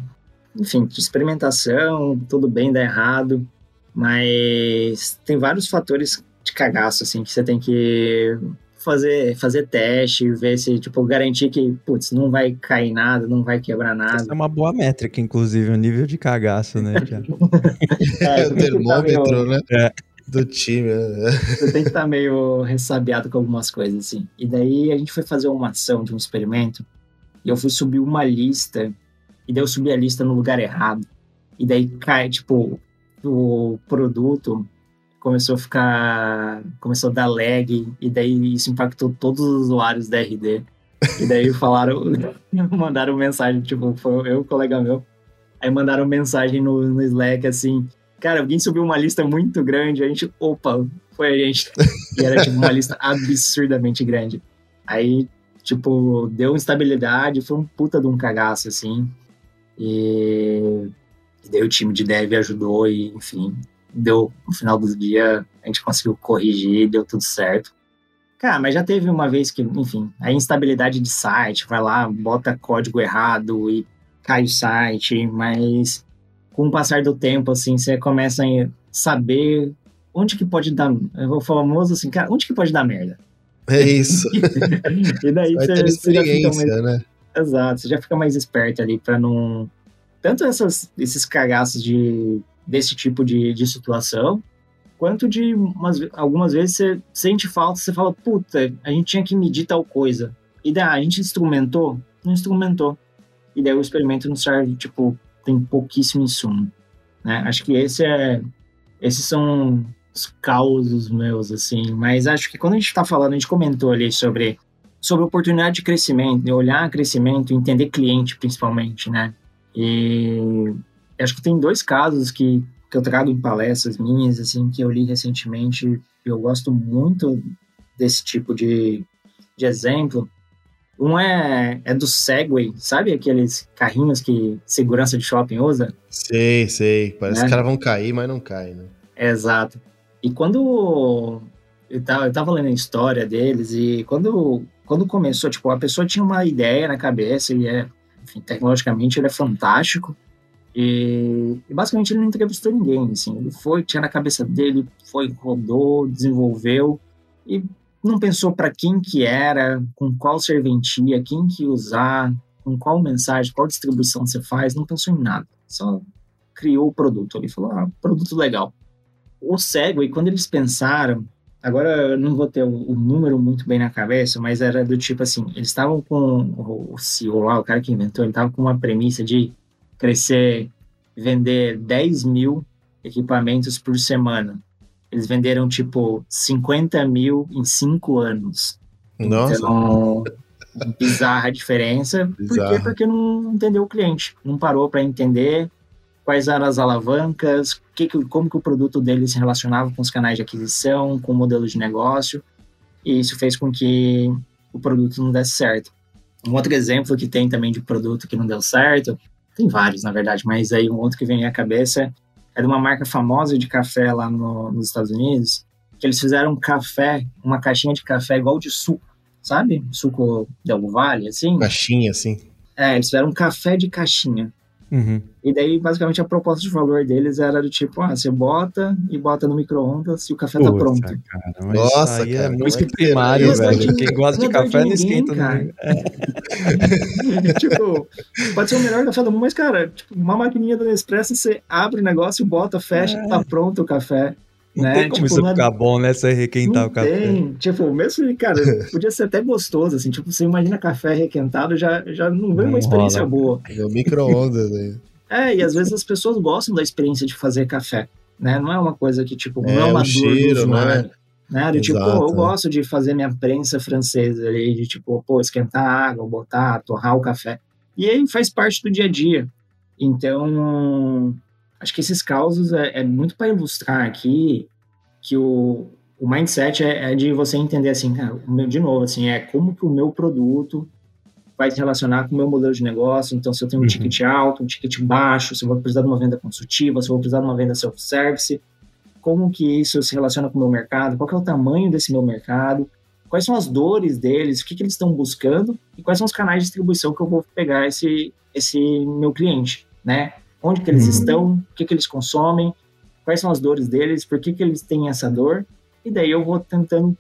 Enfim, experimentação, tudo bem, dá errado. Mas tem vários fatores de cagaço, assim, que você tem que fazer, fazer teste, ver se, tipo, garantir que, putz, não vai cair nada, não vai quebrar nada. Essa é uma boa métrica, inclusive, o nível de cagaço, né, <laughs> é, o termômetro, meio... né? É. Do time. Né? Você tem que estar meio ressabiado com algumas coisas, assim. E daí a gente foi fazer uma ação de um experimento, e eu fui subir uma lista, e daí eu subi a lista no lugar errado. E daí cai, tipo, o produto começou a ficar. começou a dar lag, e daí isso impactou todos os usuários da RD. E daí <laughs> falaram, <laughs> mandaram mensagem, tipo, foi eu um colega meu. Aí mandaram mensagem no, no Slack assim, cara, alguém subiu uma lista muito grande, a gente, opa, foi a gente. E era tipo uma lista absurdamente grande. Aí, tipo, deu instabilidade, foi um puta de um cagaço, assim. E, e daí o time de dev ajudou e, enfim, deu, no final do dia, a gente conseguiu corrigir, deu tudo certo. Cara, mas já teve uma vez que, enfim, a instabilidade de site, vai lá, bota código errado e cai o site, mas com o passar do tempo, assim, você começa a saber onde que pode dar, eu vou famoso assim, cara, onde que pode dar merda? É isso. <laughs> e daí você, você já fica mais, né? exato, você já fica mais esperto ali para não tanto essas, esses cagaços de desse tipo de, de situação, quanto de umas, algumas vezes você sente falta, você fala, puta, a gente tinha que medir tal coisa. E daí, ah, a gente instrumentou? Não instrumentou. E daí o experimento não serve, tipo, tem pouquíssimo insumo. Né? Acho que esse é, esses são os causos meus, assim. Mas acho que quando a gente está falando, a gente comentou ali sobre, sobre oportunidade de crescimento, de olhar crescimento, entender cliente principalmente, né? E acho que tem dois casos que, que eu trago em palestras minhas, assim, que eu li recentemente. Eu gosto muito desse tipo de, de exemplo. Um é, é do Segway, sabe aqueles carrinhos que segurança de shopping usa? Sei, sei. Parece Né? que os caras vão cair, mas não caem, né? Exato. E quando eu tava, eu tava lendo a história deles e quando, quando começou, tipo, a pessoa tinha uma ideia na cabeça e é, enfim, tecnologicamente ele é fantástico. E, e basicamente ele não entrevistou ninguém, assim, ele foi, tinha na cabeça dele, foi, rodou, desenvolveu e não pensou para quem que era, com qual serventia, quem que usar, com qual mensagem, qual distribuição você faz, não pensou em nada. Só criou o produto. Ele falou, ah, produto legal. O Segway, quando eles pensaram, agora eu não vou ter o, número muito bem na cabeça, mas era do tipo assim, eles estavam com o CEO lá, o cara que inventou, ele estava com uma premissa de crescer, vender 10 mil equipamentos por semana. Eles venderam, tipo, 50 mil em cinco anos. Nossa, Então, bizarra a diferença. Por quê? Bizarro. Porque não entendeu o cliente. Não parou para entender quais eram as alavancas, que que- como que o produto dele se relacionava com os canais de aquisição, com o modelo de negócio. E isso fez com que o produto não desse certo. Um outro exemplo que tem também de produto que não deu certo, tem vários, na verdade, mas aí um outro que vem à cabeça é de uma marca famosa de café lá no- nos Estados Unidos, que eles fizeram um café, uma caixinha de café igual de suco, sabe? Suco Del Vale, assim. caixinha, assim. É, eles fizeram um café de caixinha. Uhum. E daí, basicamente, a proposta de valor deles era do tipo, ah, você bota e bota no micro-ondas e o café tá Puta, pronto. cara, mas Nossa, aí cara, é não muito é que- primário, é velho. Quem gosta de é café não esquenta. cara. no- É. <laughs> tipo, pode ser o melhor café do mundo, mas, cara, tipo, uma maquininha da Nespresso, você abre o negócio, bota, fecha, tá pronto o café. Não né? tem como Tipo, isso não é- ficar bom, né? Você requentar não o café. tem. Tipo, mesmo, que, cara, podia ser até gostoso, assim, tipo, você imagina café requentado, já, já não vem uma experiência rola. boa. No micro-ondas aí. É, e às vezes as pessoas gostam da experiência de fazer café, né? Não é uma coisa que, tipo, não É, é uma o dor do cheiro, usuário, né? Do tipo, Exato, pô, eu é. gosto de fazer minha prensa francesa ali, de tipo, pô, esquentar a água, botar, torrar o café. E aí faz parte do dia a dia. Então, acho que esses causos é, é muito para ilustrar aqui que o, o mindset é, é de você entender assim, cara, de novo, assim, é como que o meu produto vai se relacionar com o meu modelo de negócio. Então, se eu tenho um Uhum. ticket alto, um ticket baixo, se eu vou precisar de uma venda consultiva, se eu vou precisar de uma venda self-service, como que isso se relaciona com o meu mercado, qual é o tamanho desse meu mercado, quais são as dores deles, o que, que eles estão buscando e quais são os canais de distribuição que eu vou pegar esse, esse meu cliente, né? Onde que eles Uhum. estão, o que, que eles consomem, quais são as dores deles, por que, que eles têm essa dor, e daí eu vou tentando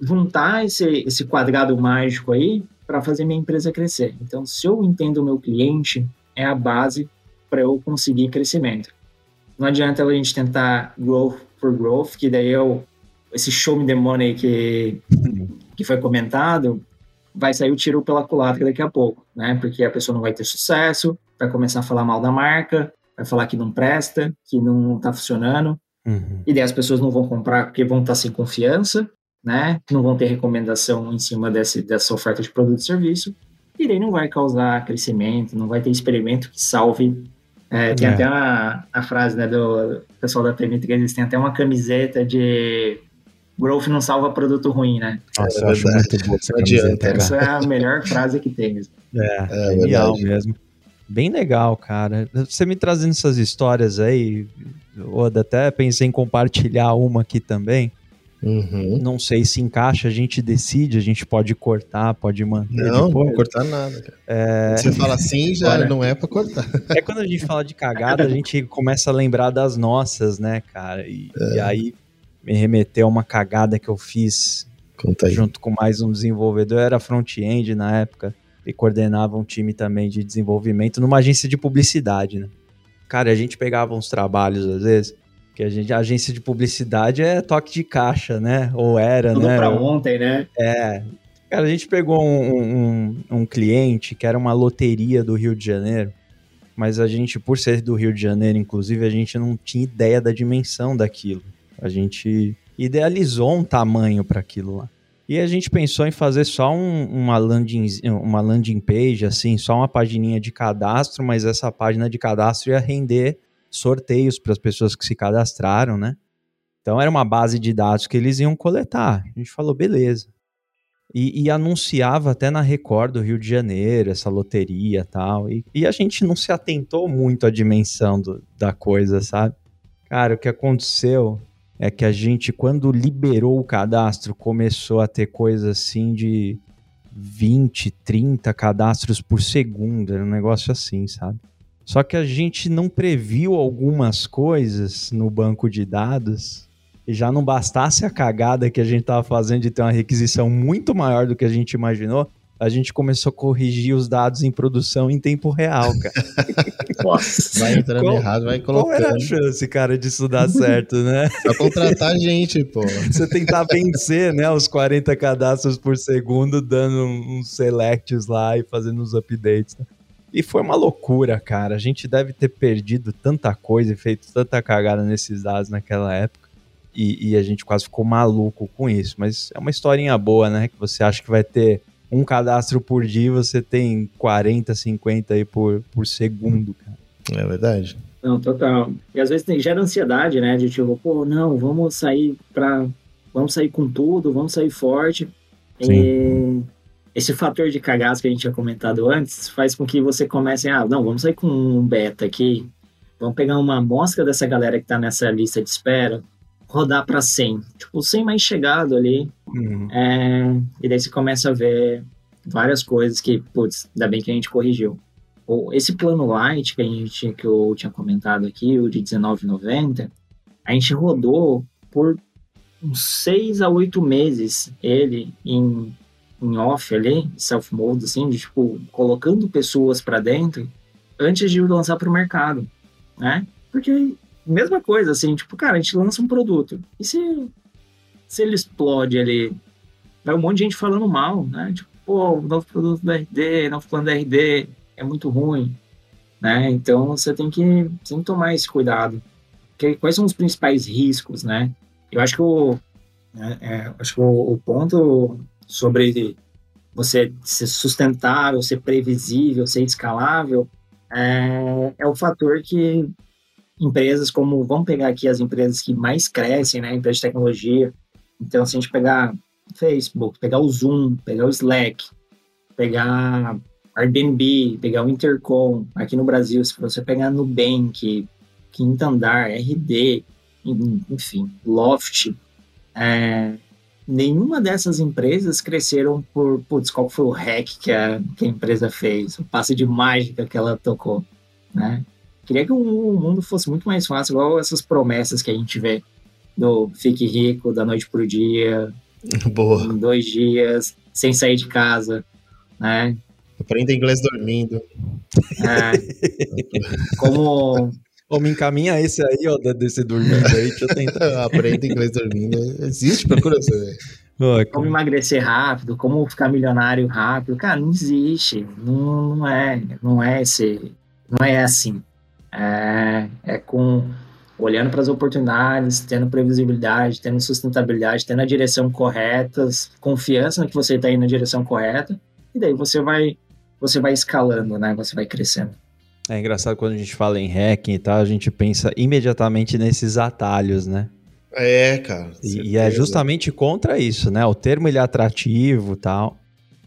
juntar esse, esse quadrado mágico aí para fazer minha empresa crescer. Então, se eu entendo o meu cliente, é a base para eu conseguir crescimento. Não adianta a gente tentar growth por growth, que daí eu, esse show me the money que, que foi comentado, vai sair o tiro pela culatra daqui a pouco, né? Porque a pessoa não vai ter sucesso, vai começar a falar mal da marca, vai falar que não presta, que não está funcionando, Uhum. e daí as pessoas não vão comprar porque vão estar sem confiança, né? Não vão ter recomendação em cima desse, dessa oferta de produto e serviço, e daí não vai causar crescimento, não vai ter experimento que salve. É, tem É. até a, a frase né, do pessoal da PM3, eles têm até uma camiseta de growth não salva produto ruim, né? Nossa, É eu acho muito boa essa adianta, camiseta, cara. Essa é a melhor frase que tem. mesmo. É, É genial verdade. mesmo. Bem legal, cara. Você me trazendo essas histórias aí, Oda, até pensei em compartilhar uma aqui também. Uhum. Não sei se encaixa, a gente decide, a gente pode cortar, pode manter Não, não depois. vou cortar nada, cara. Você fala assim, já Olha. não é pra cortar. <laughs> É quando a gente fala de cagada, a gente começa a lembrar das nossas, né, cara? E, e aí me remeteu a uma cagada que eu fiz junto com mais um desenvolvedor, eu era front-end na época e coordenava um time também de desenvolvimento numa agência de publicidade, né? Cara, a gente pegava uns trabalhos às vezes, que a gente, a agência de publicidade é toque de caixa, né? Ou era, Tudo né? pra ontem, né? É. Cara, a gente pegou um, um, um cliente que era uma loteria do Rio de Janeiro, mas a gente, por ser do Rio de Janeiro, inclusive, a gente não tinha ideia da dimensão daquilo. A gente idealizou um tamanho para aquilo lá. E a gente pensou em fazer só um- uma, landing, uma landing page, assim, só uma pagininha de cadastro, mas essa página de cadastro ia render sorteios para as pessoas que se cadastraram, né? Então era uma base de dados que eles iam coletar. A gente falou, beleza. E, e anunciava até na Record do Rio de Janeiro, essa loteria tal. E, e a gente não se atentou muito à dimensão do- da coisa, sabe? Cara, o que aconteceu é que a gente, quando liberou o cadastro, começou a ter coisa assim de 20, 30 cadastros por segundo. Era um negócio assim, sabe? Só que a gente não previu algumas coisas no banco de dados e já não bastasse a cagada que a gente tava fazendo de ter uma requisição muito maior do que a gente imaginou, a gente começou a corrigir os dados em produção em tempo real, cara. <laughs> Nossa. Vai entrando Qual- errado, vai Qual era a colocando. chance, cara, disso dar certo, né? Só contratar a gente, pô. Você tentar vencer, né, os 40 cadastros por segundo, dando um- uns selects lá e fazendo uns updates. né? E foi uma loucura, cara. A gente deve ter perdido tanta coisa e feito tanta cagada nesses dados naquela época. E, e a gente quase ficou maluco com isso. Mas é uma historinha boa, né? Que você acha que vai ter um cadastro por dia você tem 40, 50 aí por, por segundo, cara. É verdade. Não, total. E às vezes tem, gera ansiedade, né? De tipo, pô, não, vamos sair pra. Vamos sair com tudo, vamos sair forte. E esse fator de cagaço que a gente tinha comentado antes faz com que você comece, ah, não, vamos sair com um beta aqui, vamos pegar uma amostra dessa galera que tá nessa lista de espera, rodar para 100. Tipo, 100 mais chegado ali, Uhum. é, e daí você começa a ver várias coisas que, putz, ainda bem que a gente corrigiu. Esse plano light que a gente que eu tinha comentado aqui, o de R$19,90, a gente rodou por uns 6 a 8 meses ele em, em off ali, self-mode, assim, de tipo, colocando pessoas para dentro antes de lançar para o mercado, né? Porque, mesma coisa, assim, tipo, cara, a gente lança um produto, e se, se ele explode ali, vai um monte de gente falando mal, né? Tipo, pô, novo produto da RD, novo plano da RD, é muito ruim, né? Então, você tem que, tem que tomar esse cuidado. Que, quais são os principais riscos, né? Eu acho que o, né, é, acho que o, o ponto sobre você ser sustentável, ser previsível, ser escalável, é, é o fator que empresas como, vamos pegar aqui as empresas que mais crescem, né, empresas de tecnologia, então se a gente pegar Facebook, pegar o Zoom, pegar o Slack, pegar Airbnb, pegar o Intercom, aqui no Brasil, se você pegar Nubank, Quinto Andar, RD, en- enfim, Loft, é, nenhuma dessas empresas cresceram por, putz, qual foi o hack que a, que a empresa fez, o passe de mágica que ela tocou, né? Queria que o mundo fosse muito mais fácil, igual essas promessas que a gente vê do fique rico da noite pro dia, <laughs> Boa. em dois dias, sem sair de casa, né? Aprenda inglês dormindo. É, <laughs> como Ô, me encaminha esse aí, ó, desse dormindo aí, deixa eu tentar. <laughs> Aprenda inglês dormindo. Existe, procura você. Ó, como emagrecer rápido, como ficar milionário rápido, cara, não existe, não, não é, não é esse, não é assim. É, é com olhando para as oportunidades, tendo previsibilidade, tendo sustentabilidade, tendo a direção correta, confiança no que você está indo na direção correta, e daí você vai você vai escalando, né? Você vai crescendo. É engraçado quando a gente fala em hacking e tal, a gente pensa imediatamente nesses atalhos, né? É, cara. E, e, é justamente contra isso, né? O termo ele é atrativo tal,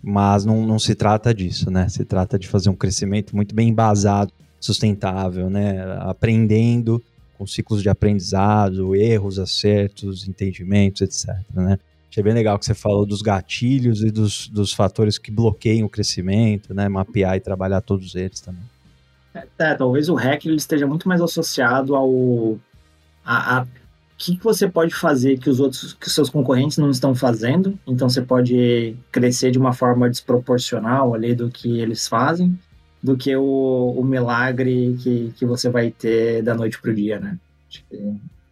mas não, não se trata disso, né? Se trata de fazer um crescimento muito bem embasado, sustentável, né? Aprendendo com ciclos de aprendizado, erros, acertos, entendimentos, etc. Né? Achei bem legal que você falou dos gatilhos e dos, dos fatores que bloqueiam o crescimento, né? Mapear e trabalhar todos eles também. É, é talvez o hack ele esteja muito mais associado ao a, a que, que você pode fazer que os outros, que seus concorrentes não estão fazendo. Então você pode crescer de uma forma desproporcional ali do que eles fazem do que o, o milagre que, que você vai ter da noite pro dia, né?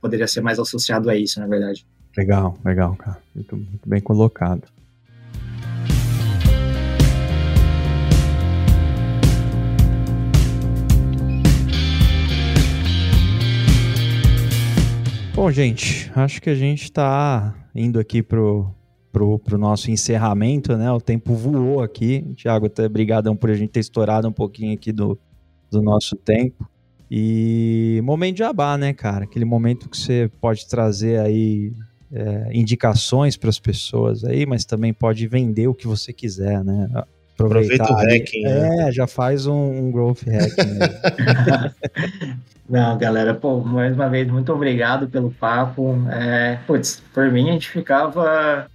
Poderia ser mais associado a isso, na verdade. Legal, legal, cara. Muito, muito bem colocado. Bom, gente, acho que a gente está indo aqui pro, pro, pro nosso encerramento, né? O tempo voou aqui. Tiago, até brigadão por a gente ter estourado um pouquinho aqui do, do nosso tempo. E momento de abar, né, cara? Aquele momento que você pode trazer aí é, indicações para as pessoas aí, mas também pode vender o que você quiser, né? Aproveitar Aproveita o hacking. É, né? já faz um, um growth hacking. <laughs> Não, galera, pô, mais uma vez, muito obrigado pelo papo. É, putz, por mim a gente ficava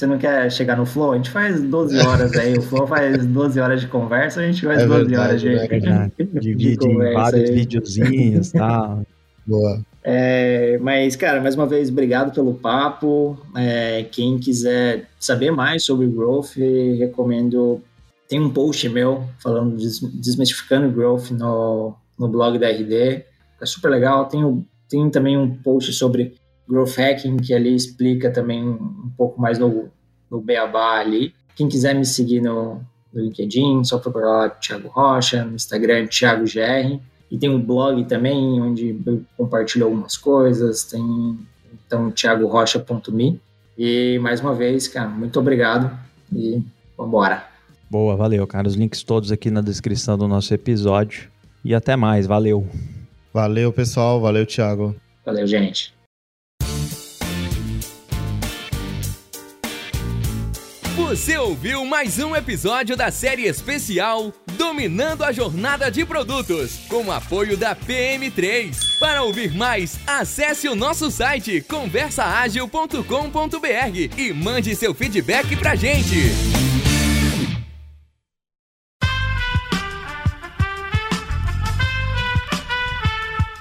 você não quer chegar no Flow? A gente faz 12 horas aí. O Flow faz 12 horas de conversa, a gente faz é 12 verdade, horas de, é <laughs> de, Divide de em vários videozinhos e <laughs> tal. Boa. É, mas, cara, mais uma vez, obrigado pelo papo. É, quem quiser saber mais sobre Growth, recomendo. Tem um post meu falando desmistificando Growth no, no blog da RD. É super legal. Tem, tem também um post sobre Growth Hacking, que ali explica também um pouco mais no, no Beabá ali. Quem quiser me seguir no, no LinkedIn, só procurar lá Thiago Rocha, no Instagram Thiago GR. E tem um blog também, onde eu compartilho algumas coisas, tem então thiagorocha.me. E mais uma vez, cara, muito obrigado e vambora. Boa, valeu, cara. Os links todos aqui na descrição do nosso episódio. E até mais, valeu. Valeu, pessoal. Valeu, Thiago. Valeu, gente. Você ouviu mais um episódio da série especial Dominando a Jornada de Produtos, com apoio da PM3. Para ouvir mais, acesse o nosso site conversaagil.com.br e mande seu feedback pra gente.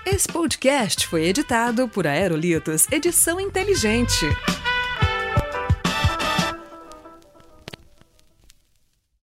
Esse podcast foi editado por Aerolitos Edição Inteligente.